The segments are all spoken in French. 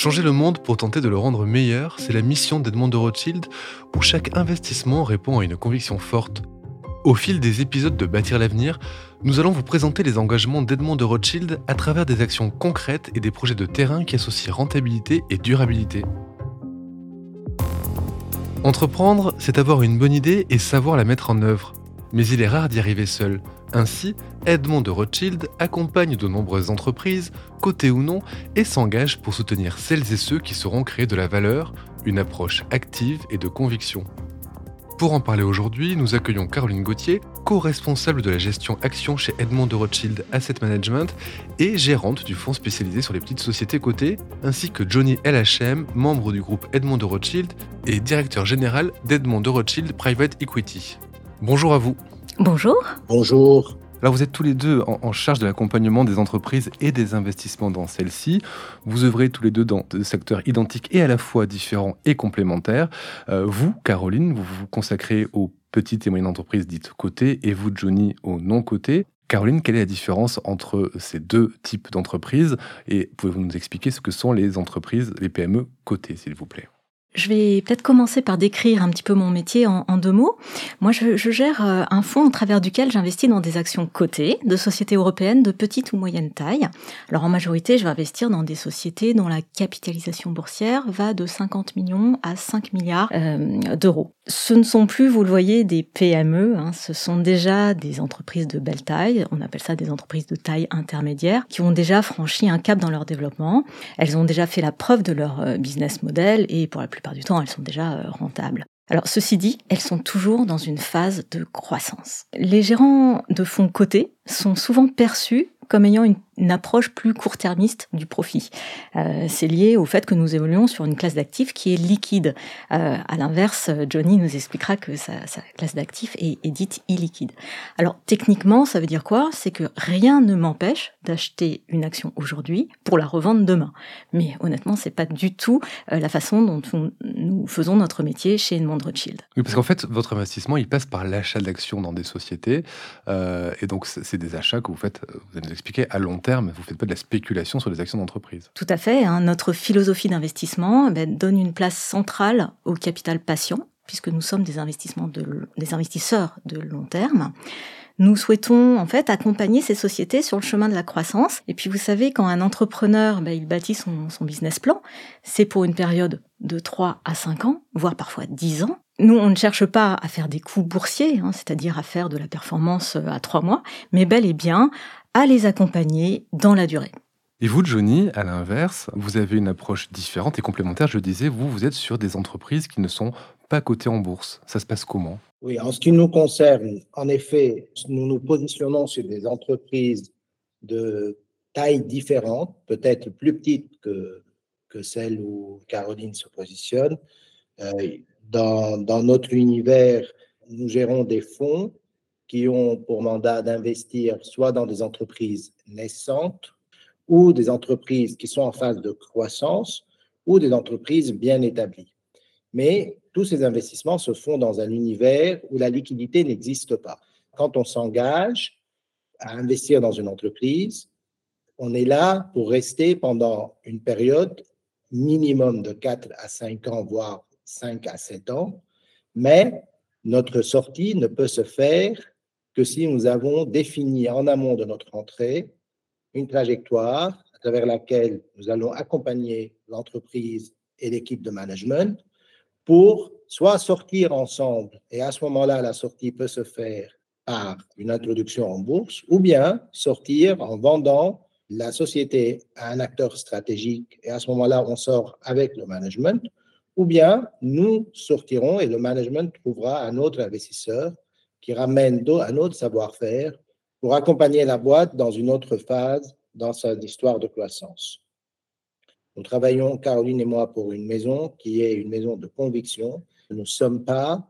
Changer le monde pour tenter de le rendre meilleur, c'est la mission d'Edmond de Rothschild, où chaque investissement répond à une conviction forte. Au fil des épisodes de Bâtir l'avenir, nous allons vous présenter les engagements d'Edmond de Rothschild à travers des actions concrètes et des projets de terrain qui associent rentabilité et durabilité. Entreprendre, c'est avoir une bonne idée et savoir la mettre en œuvre. Mais il est rare d'y arriver seul. Ainsi, Edmond de Rothschild accompagne de nombreuses entreprises, cotées ou non, et s'engage pour soutenir celles et ceux qui sauront créer de la valeur, une approche active et de conviction. Pour en parler aujourd'hui, nous accueillons Caroline Gauthier, co-responsable de la gestion action chez Edmond de Rothschild Asset Management et gérante du fonds spécialisé sur les petites sociétés cotées, ainsi que Johnny LHM, membre du groupe Edmond de Rothschild et directeur général d'Edmond de Rothschild Private Equity. Bonjour à vous. Bonjour. Bonjour. Alors vous êtes tous les deux en, charge de l'accompagnement des entreprises et des investissements dans celles-ci. Vous œuvrez tous les deux dans des secteurs identiques et à la fois différents et complémentaires. Euh, vous, Caroline, vous vous consacrez aux petites et moyennes entreprises dites cotées et vous, Johnny, aux non cotées. Caroline, quelle est la différence entre ces deux types d'entreprises et pouvez-vous nous expliquer ce que sont les entreprises, les PME cotées, s'il vous plaît? Je vais peut-être commencer par décrire un petit peu mon métier en, deux mots. Moi, je, gère euh, un fonds au travers duquel j'investis dans des actions cotées de sociétés européennes de petite ou moyenne taille. Alors en majorité, je vais investir dans des sociétés dont la capitalisation boursière va de 50 millions à 5 milliards euh, d'euros. Ce ne sont plus, vous le voyez, des PME, hein, ce sont déjà des entreprises de belle taille, on appelle ça des entreprises de taille intermédiaire, qui ont déjà franchi un cap dans leur développement. Elles ont déjà fait la preuve de leur euh, business model et pour la plupart du temps, elles sont déjà euh, rentables. Alors, ceci dit, elles sont toujours dans une phase de croissance. Les gérants de fonds cotés sont souvent perçus comme ayant une une approche plus court-termiste du profit. Euh, c'est lié au fait que nous évoluons sur une classe d'actifs qui est liquide. Euh, à l'inverse, Johnny nous expliquera que sa, classe d'actifs est, dite illiquide. Alors techniquement, ça veut dire quoi? C'est que rien ne m'empêche d'acheter une action aujourd'hui pour la revendre demain. Mais honnêtement, c'est pas du tout euh, la façon dont nous faisons notre métier chez Edmond Rothschild. Oui, parce qu'en fait, votre investissement, il passe par l'achat d'actions dans des sociétés, et donc c'est des achats que vous faites, vous allez nous expliquer, à long terme vous ne faites pas de la spéculation sur les actions d'entreprise. Tout à fait. Hein. Notre philosophie d'investissement eh ben, donne une place centrale au capital patient, puisque nous sommes des, investissements investisseurs de long terme. Nous souhaitons en fait accompagner ces sociétés sur le chemin de la croissance. Et puis vous savez, quand un entrepreneur ben, il bâtit son, business plan, c'est pour une période de 3 à 5 ans, voire parfois 10 ans. Nous, on ne cherche pas à faire des coups boursiers, hein, c'est-à-dire à faire de la performance à 3 mois, mais bel et bien à les accompagner dans la durée. Et vous, Johnny, à l'inverse, vous avez une approche différente et complémentaire. Je disais, vous, vous êtes sur des entreprises qui ne sont pas cotées en bourse. Ça se passe comment? Oui, en ce qui nous concerne, en effet, nous nous positionnons sur des entreprises de taille différente, peut-être plus petites que, que celle où Caroline se positionne. Euh, dans, dans notre univers, nous gérons des fonds qui ont pour mandat d'investir soit dans des entreprises naissantes ou des entreprises qui sont en phase de croissance ou des entreprises bien établies. Mais tous ces investissements se font dans un univers où la liquidité n'existe pas. Quand on s'engage à investir dans une entreprise, on est là pour rester pendant une période minimum de 4 à 5 ans, voire 5 à 7 ans, mais notre sortie ne peut se faire que si nous avons défini en amont de notre entrée une trajectoire à travers laquelle nous allons accompagner l'entreprise et l'équipe de management pour soit sortir ensemble, et à ce moment-là, la sortie peut se faire par une introduction en bourse, ou bien sortir en vendant la société à un acteur stratégique, et à ce moment-là, on sort avec le management, ou bien nous sortirons et le management trouvera un autre investisseur qui ramène un autre savoir-faire pour accompagner la boîte dans une autre phase dans sa histoire de croissance. Nous travaillons, Caroline et moi, pour une maison qui est une maison de conviction. Nous ne sommes pas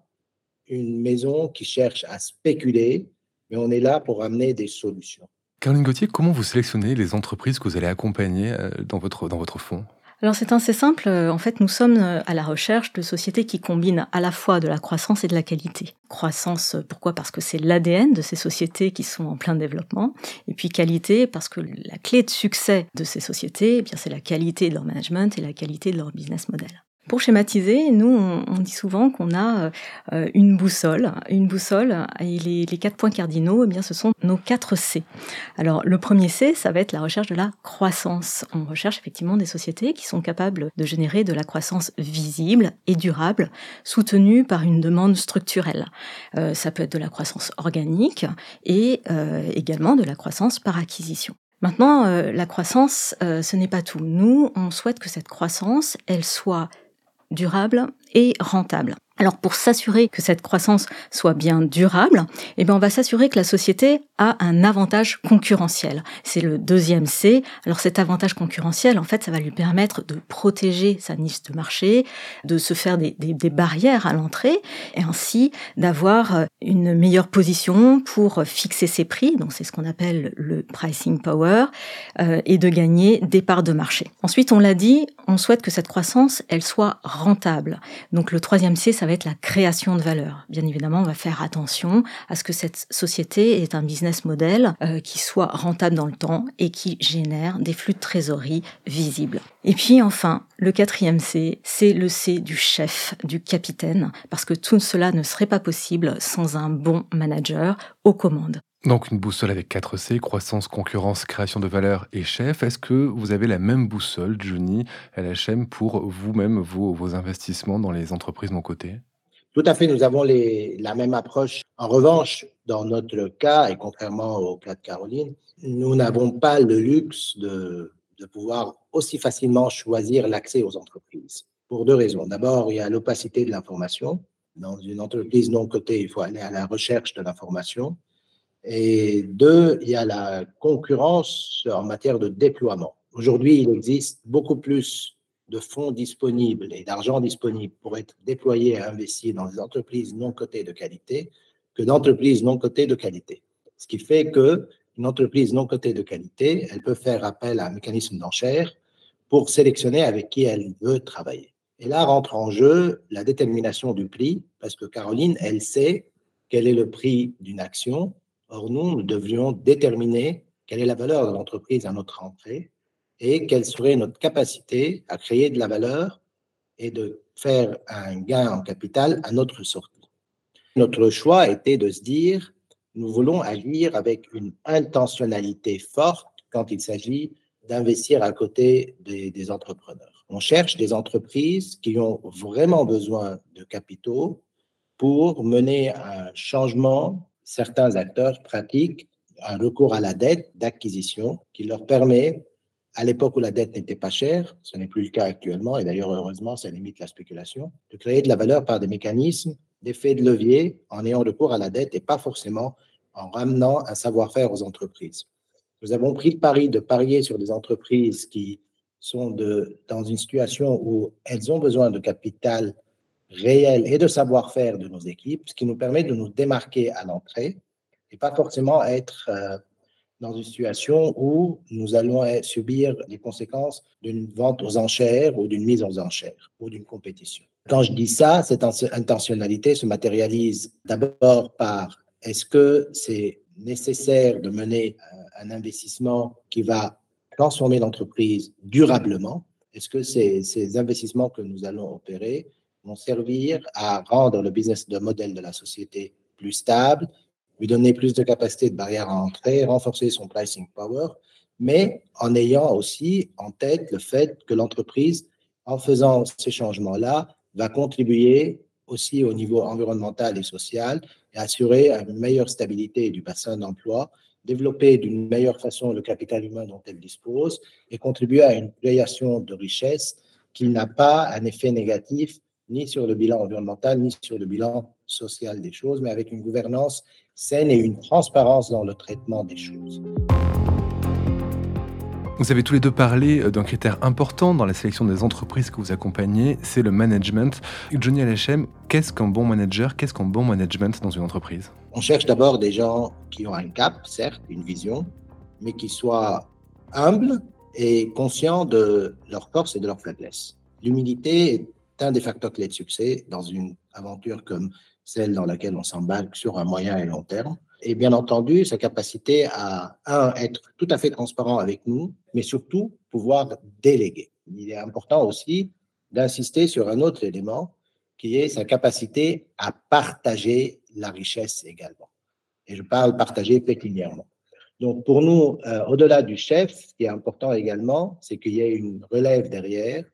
une maison qui cherche à spéculer, mais on est là pour amener des solutions. Caroline Gauthier, comment vous sélectionnez les entreprises que vous allez accompagner euh, dans votre, dans votre fonds? Alors c'est assez simple, en fait nous sommes à la recherche de sociétés qui combinent à la fois de la croissance et de la qualité. Croissance, pourquoi? Parce que c'est l'ADN de ces sociétés qui sont en plein développement, et puis qualité parce que la clé de succès de ces sociétés, eh bien c'est la qualité de leur management et la qualité de leur business model. Pour schématiser, nous, on, dit souvent qu'on a euh, une boussole. Une boussole, et les, quatre points cardinaux, eh bien, ce sont nos quatre C. Alors, le premier C, ça va être la recherche de la croissance. On recherche effectivement des sociétés qui sont capables de générer de la croissance visible et durable, soutenue par une demande structurelle. Euh, ça peut être de la croissance organique et euh, également de la croissance par acquisition. Maintenant, la croissance, ce n'est pas tout. Nous, on souhaite que cette croissance, elle soit durable et rentable. Alors pour s'assurer que cette croissance soit bien durable, eh bien on va s'assurer que la société a un avantage concurrentiel. C'est le deuxième C. Alors cet avantage concurrentiel, en fait, ça va lui permettre de protéger sa niche de marché, de se faire des, barrières à l'entrée et ainsi d'avoir euh, une meilleure position pour fixer ses prix. Donc c'est ce qu'on appelle le pricing power euh, et de gagner des parts de marché. Ensuite, on l'a dit, on souhaite que cette croissance, elle soit rentable. Donc le troisième C, ça va être la création de valeur. Bien évidemment, on va faire attention à ce que cette société ait un business model euh, qui soit rentable dans le temps et qui génère des flux de trésorerie visibles. Et puis enfin, le quatrième C, c'est le C du chef, du capitaine, parce que tout cela ne serait pas possible sans un bon manager aux commandes. Donc une boussole avec 4 C, croissance, concurrence, création de valeur et chef. Est-ce que vous avez la même boussole, Johnny, LHM, pour vous-même, vos, investissements dans les entreprises non cotées Tout à fait, nous avons la même approche. En revanche, dans notre cas, et contrairement au cas de Caroline, nous n'avons pas le luxe de pouvoir aussi facilement choisir l'accès aux entreprises. Pour deux raisons. D'abord, il y a l'opacité de l'information. Dans une entreprise non cotée, il faut aller à la recherche de l'information. Et deux, il y a la concurrence en matière de déploiement. Aujourd'hui, il existe beaucoup plus de fonds disponibles et d'argent disponible pour être déployé et investi dans des entreprises non cotées de qualité que d'entreprises non cotées de qualité. Ce qui fait que une entreprise non cotée de qualité, elle peut faire appel à un mécanisme d'enchère pour sélectionner avec qui elle veut travailler. Et là rentre en jeu la détermination du prix, parce que Caroline, elle sait quel est le prix d'une action Or, nous, nous devions déterminer quelle est la valeur de l'entreprise à notre entrée et quelle serait notre capacité à créer de la valeur et de faire un gain en capital à notre sortie. Notre choix était de se dire, nous voulons agir avec une intentionnalité forte quand il s'agit d'investir à côté des, des, entrepreneurs. On cherche des entreprises qui ont vraiment besoin de capitaux pour mener un changement certains acteurs pratiquent un recours à la dette d'acquisition qui leur permet, à l'époque où la dette n'était pas chère, ce n'est plus le cas actuellement, et d'ailleurs heureusement ça limite la spéculation, de créer de la valeur par des mécanismes d'effet de levier en ayant recours à la dette et pas forcément en ramenant un savoir-faire aux entreprises. Nous avons pris le pari de parier sur des entreprises qui sont dans une situation où elles ont besoin de capital réel et de savoir-faire de nos équipes, ce qui nous permet de nous démarquer à l'entrée et pas forcément être euh, dans une situation où nous allons subir les conséquences d'une vente aux enchères ou d'une mise aux enchères ou d'une compétition. Quand je dis ça, cette intentionnalité se matérialise d'abord par est-ce que c'est nécessaire de mener euh, un investissement qui va transformer l'entreprise durablement? Est-ce que ces, ces investissements que nous allons opérer vont servir à rendre le business de modèle de la société plus stable, lui donner plus de capacité de barrière à entrer, renforcer son pricing power, mais en ayant aussi en tête le fait que l'entreprise, en faisant ces changements-là, va contribuer aussi au niveau environnemental et social et assurer une meilleure stabilité du bassin d'emploi, développer d'une meilleure façon le capital humain dont elle dispose et contribuer à une création de richesse qui n'a pas un effet négatif ni sur le bilan environnemental, ni sur le bilan social des choses, mais avec une gouvernance saine et une transparence dans le traitement des choses. Vous avez tous les deux parlé euh, d'un critère important dans la sélection des entreprises que vous accompagnez, c'est le management. Johnny Alechem, qu'est-ce qu'un bon manager Qu'est-ce qu'un bon management dans une entreprise? On cherche d'abord des gens qui ont un cap, certes, une vision, mais qui soient humbles et conscients de leurs forces et de leurs faiblesses. L'humilité est un des facteurs clés de succès dans une aventure comme celle dans laquelle on s'embarque sur un moyen et long terme. Et bien entendu, sa capacité à, un, être tout à fait transparent avec nous, mais surtout pouvoir déléguer. Il est important aussi d'insister sur un autre élément qui est sa capacité à partager la richesse également. Et je parle partager pécuniairement. Donc pour nous, euh, au-delà du chef, ce qui est important également, c'est qu'il y ait une relève derrière,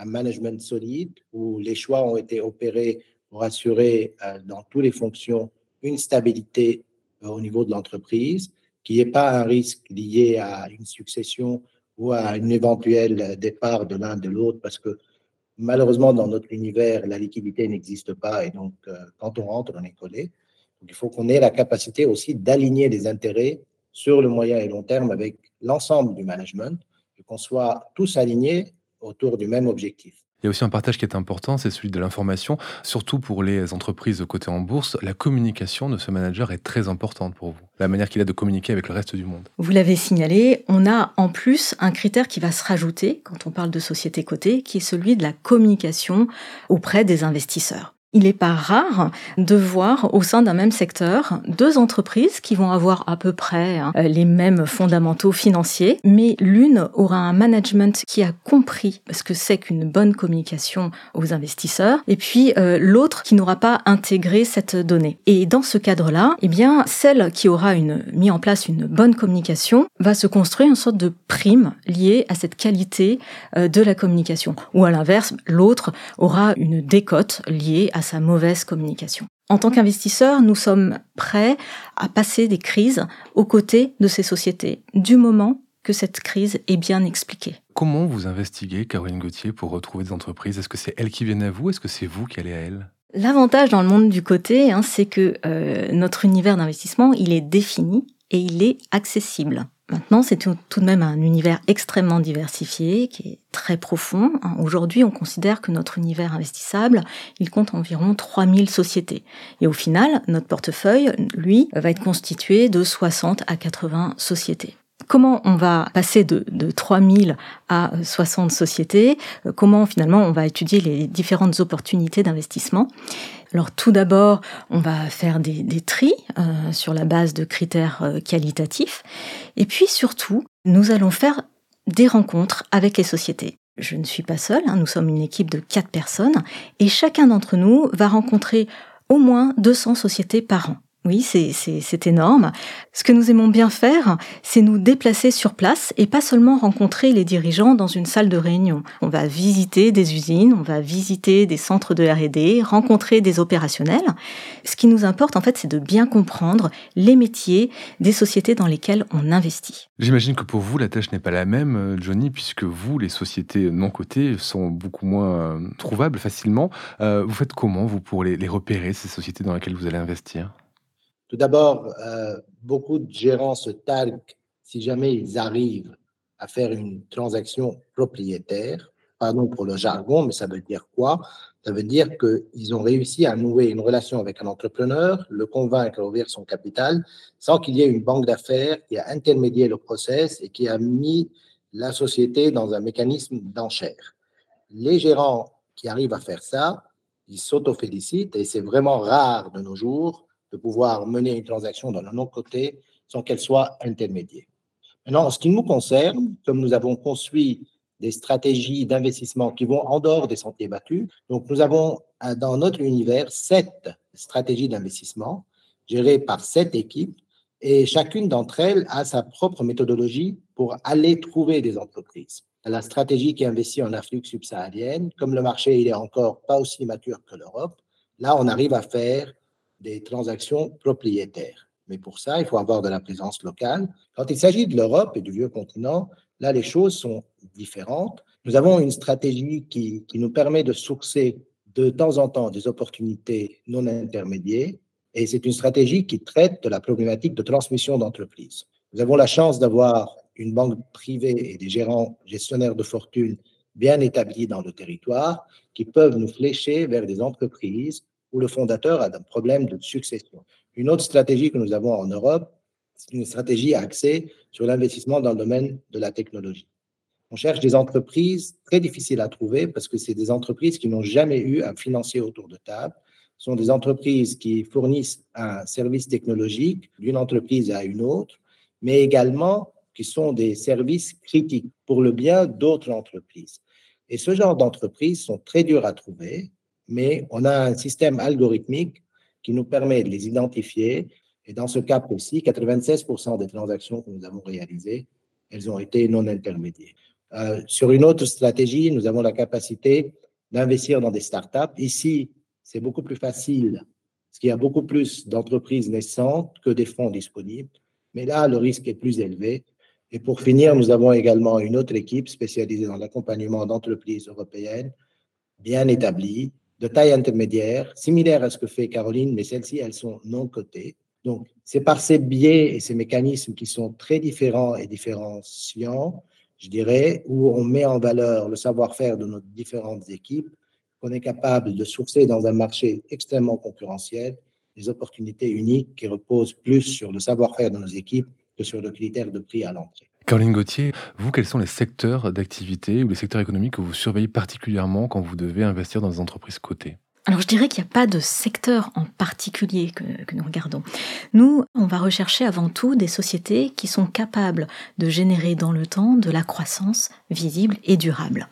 un management solide où les choix ont été opérés pour assurer euh, dans toutes les fonctions une stabilité euh, au niveau de l'entreprise, qu'il n'y ait pas un risque lié à une succession ou à un éventuel départ de l'un de l'autre, parce que malheureusement, dans notre univers, la liquidité n'existe pas et donc euh, quand on rentre, on est collé. Il faut qu'on ait la capacité aussi d'aligner les intérêts sur le moyen et long terme avec l'ensemble du management et qu'on soit tous alignés autour du même objectif. Il y a aussi un partage qui est important, c'est celui de l'information. Surtout pour les entreprises cotées en bourse, la communication de ce manager est très importante pour vous, la manière qu'il a de communiquer avec le reste du monde. Vous l'avez signalé, on a en plus un critère qui va se rajouter quand on parle de société cotée, qui est celui de la communication auprès des investisseurs. Il n'est pas rare de voir au sein d'un même secteur deux entreprises qui vont avoir à peu près hein, les mêmes fondamentaux financiers, mais l'une aura un management qui a compris ce que c'est qu'une bonne communication aux investisseurs, et puis euh, l'autre qui n'aura pas intégré cette donnée. Et dans ce cadre-là, eh bien, celle qui aura une, mis en place une bonne communication va se construire une sorte de prime liée à cette qualité euh, de la communication. Ou à l'inverse, l'autre aura une décote liée à sa mauvaise communication. En tant qu'investisseur, nous sommes prêts à passer des crises aux côtés de ces sociétés, du moment que cette crise est bien expliquée. Comment vous investiguez, Caroline Gauthier, pour retrouver des entreprises? Est-ce que c'est elles qui viennent à vous? Est-ce que c'est vous qui allez à elles? L'avantage dans le monde du côté, hein, c'est que euh, notre univers d'investissement, il est défini et il est accessible. Maintenant, c'est tout, de même un univers extrêmement diversifié, qui est très profond. Aujourd'hui, on considère que notre univers investissable, il compte environ 3000 sociétés. Et au final, notre portefeuille, lui, va être constitué de 60 à 80 sociétés. Comment on va passer de, de 3000 à 60 sociétés Comment finalement on va étudier les différentes opportunités d'investissement alors tout d'abord, on va faire des, des tris euh, sur la base de critères euh, qualitatifs. Et puis surtout, nous allons faire des rencontres avec les sociétés. Je ne suis pas seule, hein, nous sommes une équipe de quatre personnes et chacun d'entre nous va rencontrer au moins 200 sociétés par an. Oui, c'est énorme. Ce que nous aimons bien faire, c'est nous déplacer sur place et pas seulement rencontrer les dirigeants dans une salle de réunion. On va visiter des usines, on va visiter des centres de R&D, rencontrer des opérationnels. Ce qui nous importe, en fait, c'est de bien comprendre les métiers des sociétés dans lesquelles on investit. J'imagine que pour vous, la tâche n'est pas la même, Johnny, puisque vous, les sociétés non cotées sont beaucoup moins euh, trouvables facilement. Euh, vous faites comment, vous, pour les repérer, ces sociétés dans lesquelles vous allez investir? Tout d'abord, euh, beaucoup de gérants se targuent si jamais ils arrivent à faire une transaction propriétaire. Pardon pour le jargon, mais ça veut dire quoi? Ça veut dire qu'ils ont réussi à nouer une relation avec un entrepreneur, le convaincre à ouvrir son capital, sans qu'il y ait une banque d'affaires qui a intermédié le process et qui a mis la société dans un mécanisme d'enchère. Les gérants qui arrivent à faire ça, ils s'auto-félicitent et c'est vraiment rare de nos jours de pouvoir mener une transaction dans un autre côté sans qu'elle soit intermédiaire. Maintenant, en ce qui nous concerne, comme nous avons construit des stratégies d'investissement qui vont en dehors des sentiers battus, donc nous avons euh, dans notre univers sept stratégies d'investissement gérées par sept équipes et chacune d'entre elles a sa propre méthodologie pour aller trouver des entreprises. La stratégie qui investit en Afrique subsaharienne, comme le marché il est encore pas aussi mature que l'Europe, là on arrive à faire des transactions propriétaires. Mais pour ça, il faut avoir de la présence locale. Quand il s'agit de l'Europe et du vieux continent, là, les choses sont différentes. Nous avons une stratégie qui, qui nous permet de sourcer de temps en temps des opportunités non intermédiaires. Et c'est une stratégie qui traite de la problématique de transmission d'entreprise. Nous avons la chance d'avoir une banque privée et des gérants gestionnaires de fortune bien établis dans le territoire qui peuvent nous flécher vers des entreprises où le fondateur a un problème de succession. Une autre stratégie que nous avons en Europe, c'est une stratégie axée sur l'investissement dans le domaine de la technologie. On cherche des entreprises très difficiles à trouver parce que c'est des entreprises qui n'ont jamais eu un financier autour de table. Ce sont des entreprises qui fournissent un service technologique d'une entreprise à une autre, mais également qui sont des services critiques pour le bien d'autres entreprises. Et ce genre d'entreprises sont très dures à trouver, mais on a un système algorithmique qui nous permet de les identifier. Et dans ce cas précis, 96% des transactions que nous avons réalisées, elles ont été non intermédiaires. Euh, sur une autre stratégie, nous avons la capacité d'investir dans des startups. Ici, c'est beaucoup plus facile, parce qu'il y a beaucoup plus d'entreprises naissantes que des fonds disponibles. Mais là, le risque est plus élevé. Et pour finir, nous avons également une autre équipe spécialisée dans l'accompagnement d'entreprises européennes bien établies, de taille intermédiaire, similaire à ce que fait Caroline, mais celles-ci, elles sont non cotées. Donc, c'est par ces biais et ces mécanismes qui sont très différents et différenciants je dirais, où on met en valeur le savoir-faire de nos différentes équipes, qu'on est capable de sourcer dans un marché extrêmement concurrentiel des opportunités uniques qui reposent plus sur le savoir-faire de nos équipes que sur le critère de prix à l'entrée. Caroline Gauthier, vous, quels sont les secteurs d'activité ou les secteurs économiques que vous surveillez particulièrement quand vous devez investir dans des entreprises cotées? Alors je dirais qu'il n'y a pas de secteur en particulier que, nous regardons. Nous, on va rechercher avant tout des sociétés qui sont capables de générer dans le temps de la croissance visible et durable.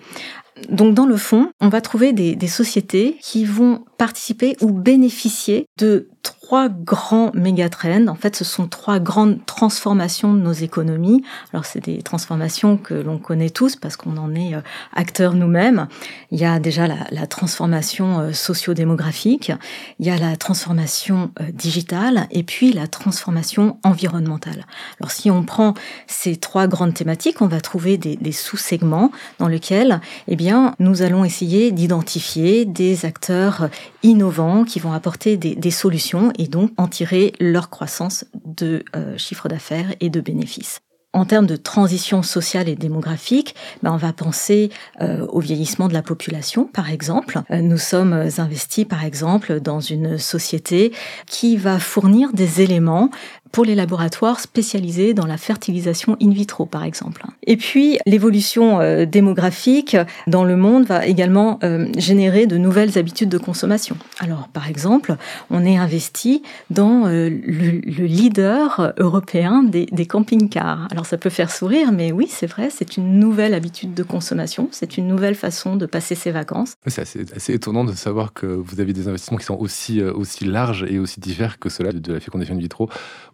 Donc dans le fond, on va trouver des, des sociétés qui vont participer ou bénéficier de trois grands mégatrends. En fait, ce sont trois grandes transformations de nos économies. Alors, c'est des transformations que l'on connaît tous parce qu'on en est euh, acteurs nous-mêmes. Il y a déjà la, la transformation euh, sociodémographique, il y a la transformation euh, digitale et puis la transformation environnementale. Alors, si on prend ces trois grandes thématiques, on va trouver des, sous-segments dans lesquels, eh bien, nous allons essayer d'identifier des acteurs innovants qui vont apporter des, des solutions et donc en tirer leur croissance de euh, chiffre d'affaires et de bénéfices. En termes de transition sociale et démographique, ben on va penser euh, au vieillissement de la population, par exemple. Euh, nous sommes investis, par exemple, dans une société qui va fournir des éléments pour les laboratoires spécialisés dans la fertilisation in vitro, par exemple. Et puis, l'évolution euh, démographique dans le monde va également euh, générer de nouvelles habitudes de consommation. Alors, par exemple, on est investi dans euh, le, le, leader européen des, camping-cars. Alors, ça peut faire sourire, mais oui, c'est vrai, c'est une nouvelle habitude de consommation, c'est une nouvelle façon de passer ses vacances. C'est assez, assez, étonnant de savoir que vous avez des investissements qui sont aussi, aussi larges et aussi divers que cela de la fécondation in vitro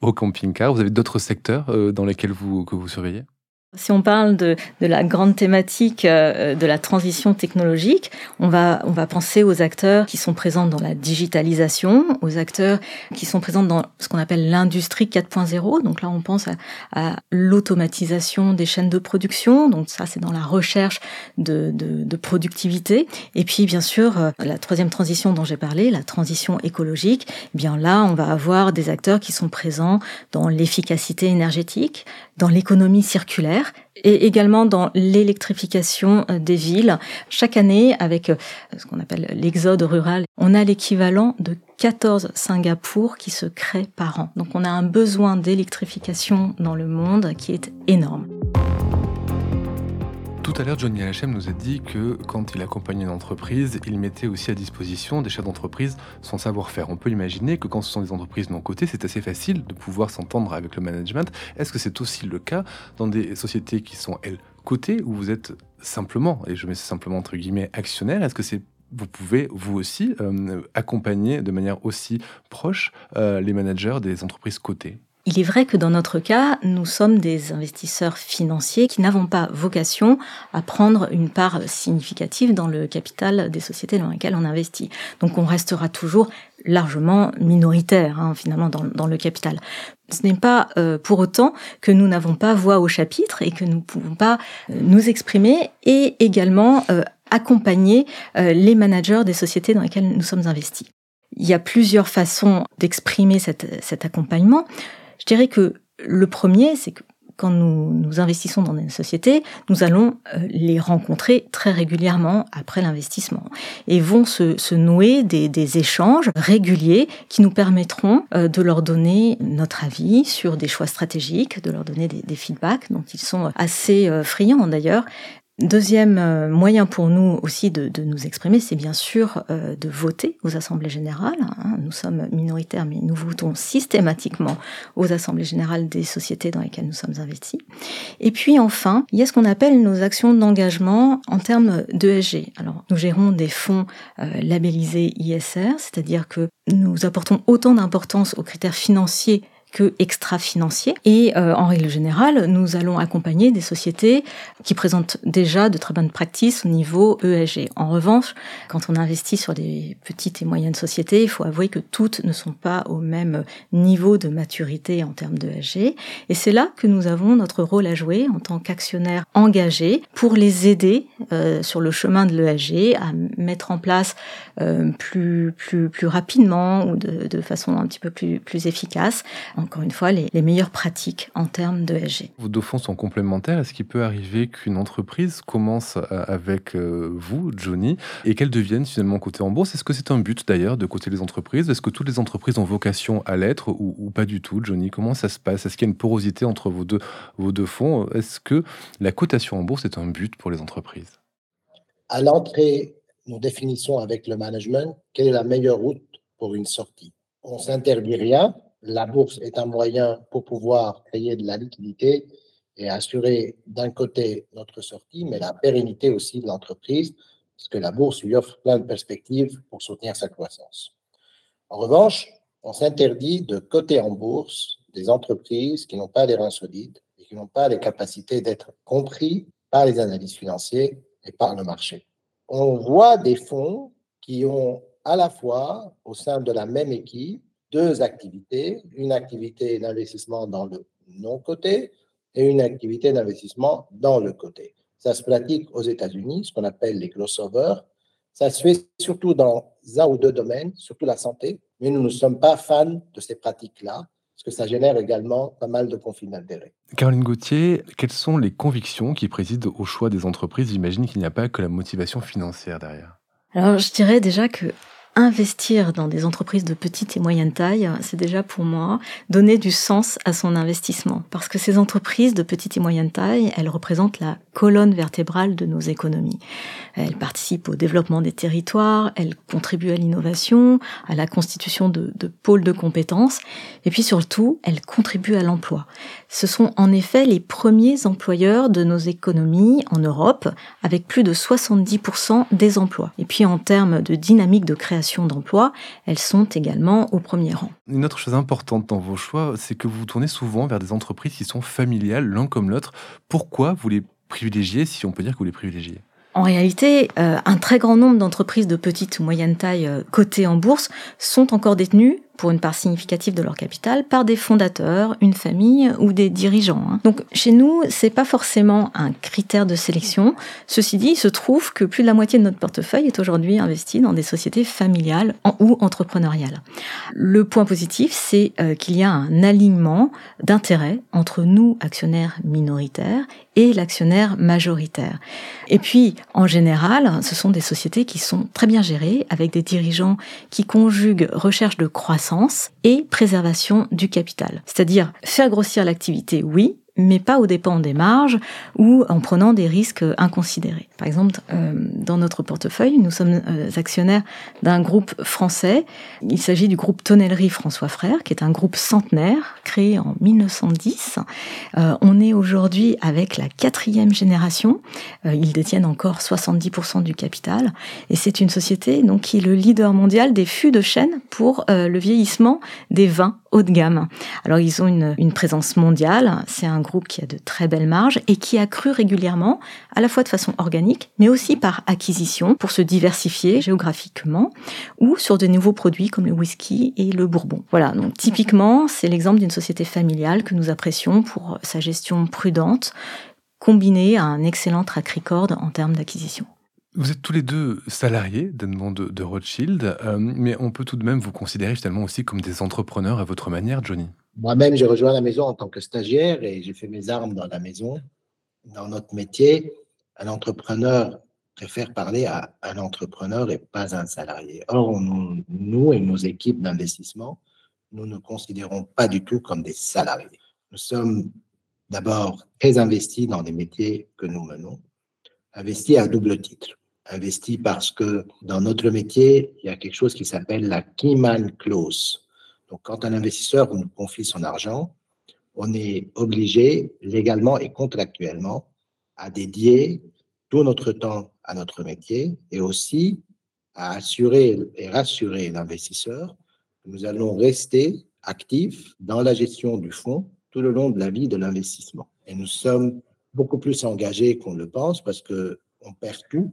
au camping-car. Vous avez d'autres secteurs euh, dans lesquels vous, que vous surveillez? Si on parle de, de, la grande thématique euh, de la transition technologique, on va, on va penser aux acteurs qui sont présents dans la digitalisation, aux acteurs qui sont présents dans ce qu'on appelle l'industrie 4.0. Donc là, on pense à, à l'automatisation des chaînes de production. Donc ça, c'est dans la recherche de, de, de, productivité. Et puis, bien sûr, euh, la troisième transition dont j'ai parlé, la transition écologique. Eh bien là, on va avoir des acteurs qui sont présents dans l'efficacité énergétique, dans l'économie circulaire et également dans l'électrification euh, des villes. Chaque année, avec euh, ce qu'on appelle l'exode rural, on a l'équivalent de 14 Singapour qui se créent par an. Donc on a un besoin d'électrification dans le monde qui est énorme. Tout à l'heure, Johnny Halchem nous a dit que quand il accompagnait une entreprise, il mettait aussi à disposition des chefs d'entreprise son savoir-faire. On peut imaginer que quand ce sont des entreprises non cotées, c'est assez facile de pouvoir s'entendre avec le management. Est-ce que c'est aussi le cas dans des sociétés qui sont, elles, cotées, où vous êtes simplement, et je mets simplement entre guillemets, actionnaire? Est-ce que vous pouvez, vous aussi, euh, accompagner de manière aussi proche euh, les managers des entreprises cotées? Il est vrai que dans notre cas, nous sommes des investisseurs financiers qui n'avons pas vocation à prendre une part significative dans le capital des sociétés dans lesquelles on investit. Donc on restera toujours largement minoritaire hein, finalement dans, le capital. Ce n'est pas euh, pour autant que nous n'avons pas voix au chapitre et que nous ne pouvons pas euh, nous exprimer et également euh, accompagner euh, les managers des sociétés dans lesquelles nous sommes investis. Il y a plusieurs façons d'exprimer cet accompagnement. Je dirais que le premier, c'est que quand nous, nous investissons dans une société, nous allons euh, les rencontrer très régulièrement après l'investissement et vont se, nouer des, des, échanges réguliers qui nous permettront euh, de leur donner notre avis sur des choix stratégiques, de leur donner des, des feedbacks dont ils sont assez euh, friands d'ailleurs. Deuxième euh, moyen pour nous aussi de, nous exprimer, c'est bien sûr euh, de voter aux assemblées générales. Hein. Nous sommes minoritaires, mais nous votons systématiquement aux assemblées générales des sociétés dans lesquelles nous sommes investis. Et puis enfin, il y a ce qu'on appelle nos actions d'engagement en termes d'ESG. Alors, nous gérons des fonds euh, labellisés ISR, c'est-à-dire que nous apportons autant d'importance aux critères financiers que extra-financiers. Et euh, en règle générale, nous allons accompagner des sociétés qui présentent déjà de très bonnes pratiques au niveau ESG. En revanche, quand on investit sur des petites et moyennes sociétés, il faut avouer que toutes ne sont pas au même niveau de maturité en termes d'ESG. Et c'est là que nous avons notre rôle à jouer en tant qu'actionnaire engagé pour les aider euh, sur le chemin de l'ESG à mettre en place euh, plus, plus, plus rapidement ou de, de façon un petit peu plus, plus efficace encore une fois, les, meilleures pratiques en termes de SG. Vos deux fonds sont complémentaires. Est-ce qu'il peut arriver qu'une entreprise commence avec euh, vous, Johnny, et qu'elle devienne finalement cotée en bourse? Est-ce que c'est un but d'ailleurs de coter les entreprises? Est-ce que toutes les entreprises ont vocation à l'être ou, pas du tout, Johnny? Comment ça se passe? Est-ce qu'il y a une porosité entre vos deux, vos deux fonds? Est-ce que la cotation en bourse est un but pour les entreprises? À l'entrée, nous définissons avec le management quelle est la meilleure route pour une sortie? On s'interdit rien, la bourse est un moyen pour pouvoir créer de la liquidité et assurer d'un côté notre sortie, mais la pérennité aussi de l'entreprise, parce que la bourse lui offre plein de perspectives pour soutenir sa croissance. En revanche, on s'interdit de coter en bourse des entreprises qui n'ont pas les reins solides et qui n'ont pas les capacités d'être compris par les analystes financiers et par le marché. On voit des fonds qui ont à la fois, au sein de la même équipe, deux activités, une activité d'investissement dans le non-côté et une activité d'investissement dans le côté. Ça se pratique aux États-Unis, ce qu'on appelle les crossovers. Ça se fait surtout dans un ou deux domaines, surtout la santé, mais nous ne sommes pas fans de ces pratiques-là, parce que ça génère également pas mal de conflits d'intérêts. Caroline Gauthier, quelles sont les convictions qui président au choix des entreprises? J'imagine qu'il n'y a pas que la motivation financière derrière. Alors, je dirais déjà que investir dans des entreprises de petite et moyenne taille, c'est déjà pour moi donner du sens à son investissement. Parce que ces entreprises de petite et moyenne taille, elles représentent la colonne vertébrale de nos économies. Elles participent au développement des territoires, elles contribuent à l'innovation, à la constitution de, pôles de compétences, et puis surtout, elles contribuent à l'emploi. Ce sont en effet les premiers employeurs de nos économies en Europe, avec plus de 70% des emplois. Et puis en termes de dynamique de création d'emplois, elles sont également au premier rang. Une autre chose importante dans vos choix, c'est que vous vous tournez souvent vers des entreprises qui sont familiales l'un comme l'autre. Pourquoi vous les privilégiez, si on peut dire que vous les privilégiez? En réalité, euh, un très grand nombre d'entreprises de petite ou moyenne taille euh, cotées en bourse sont encore détenues pour une part significative de leur capital par des fondateurs, une famille ou des dirigeants. Hein. Donc chez nous, c'est pas forcément un critère de sélection. Ceci dit, il se trouve que plus de la moitié de notre portefeuille est aujourd'hui investi dans des sociétés familiales ou entrepreneuriales. Le point positif, c'est euh, qu'il y a un alignement d'intérêts entre nous, actionnaires minoritaires, et l'actionnaire majoritaire. Et puis, en général, ce sont des sociétés qui sont très bien gérées, avec des dirigeants qui conjuguent recherche de croissance et préservation du capital. C'est-à-dire faire grossir l'activité, oui, mais pas aux dépens des marges ou en prenant des risques inconsidérés. Par exemple, euh, dans notre portefeuille, nous sommes euh, actionnaires d'un groupe français. Il s'agit du groupe Tonnellerie François Frère, qui est un groupe centenaire créé en 1910. Euh, on est aujourd'hui avec la quatrième génération. ils détiennent encore 70% du capital et c'est une société donc qui est le leader mondial des fûts de chêne pour le vieillissement des vins haut de gamme. Alors ils ont une, une présence mondiale. C'est un groupe qui a de très belles marges et qui a cru régulièrement, à la fois de façon organique, mais aussi par acquisition pour se diversifier géographiquement ou sur de nouveaux produits comme le whisky et le bourbon. Voilà, donc typiquement, c'est l'exemple d'une société familiale que nous apprécions pour sa gestion prudente, combinée à un excellent track record en termes d'acquisition. Vous êtes tous les deux salariés d'Edmond de, de Rothschild, euh, mais on peut tout de même vous considérer finalement aussi comme des entrepreneurs à votre manière, Johnny. Moi-même, j'ai rejoint la maison en tant que stagiaire et j'ai fait mes armes dans la maison. Dans notre métier, un entrepreneur préfère parler à un entrepreneur et pas à un salarié. Or, nous et nos équipes d'investissement, nous ne considérons pas du tout comme des salariés. Nous sommes d'abord très investis dans les métiers que nous menons. investi à double titre. Investi parce que dans notre métier, il y a quelque chose qui s'appelle la Keyman Clause. Donc, quand un investisseur nous confie son argent, on est obligé légalement et contractuellement à dédier tout notre temps à notre métier et aussi à assurer et rassurer l'investisseur que nous allons rester actifs dans la gestion du fonds tout le long de la vie de l'investissement. Et nous sommes beaucoup plus engagés qu'on le pense parce que on perd tout,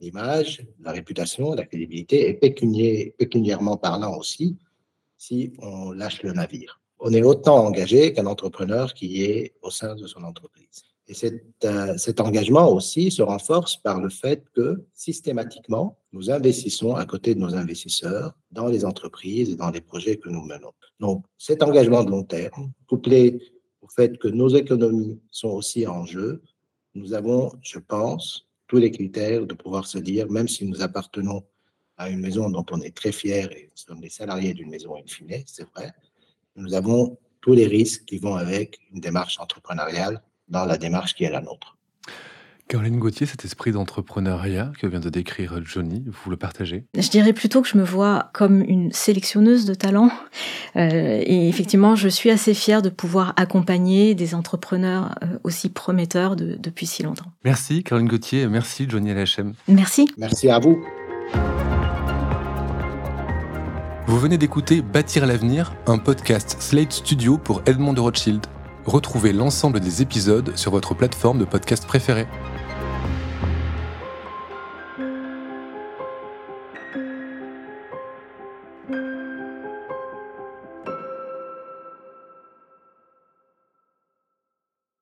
l'image, la réputation, la crédibilité et pécuniairement parlant aussi, si on lâche le navire. On est autant engagé qu'un entrepreneur qui est au sein de son entreprise. Et euh, cet engagement aussi se renforce par le fait que systématiquement, nous investissons à côté de nos investisseurs dans les entreprises et dans les projets que nous menons. Donc, cet engagement de long terme, couplé au fait que nos économies sont aussi en jeu, nous avons, je pense, tous les critères de pouvoir se dire, même si nous appartenons à une maison dont on est très fier et nous sommes des salariés d'une maison in fine, c'est vrai, nous avons tous les risques qui vont avec une démarche entrepreneuriale dans la démarche qui est la nôtre. Caroline Gauthier, cet esprit d'entrepreneuriat que vient de décrire Johnny, vous le partagez? Je dirais plutôt que je me vois comme une sélectionneuse de talents. Euh, et effectivement, je suis assez fière de pouvoir accompagner des entrepreneurs euh, aussi prometteurs depuis si longtemps. Merci Caroline Gauthier, merci Johnny LHM. Merci. Merci à vous. Vous venez d'écouter Bâtir l'avenir, un podcast Slate Studio pour Edmond de Rothschild. Retrouvez l'ensemble des épisodes sur votre plateforme de podcast préférée.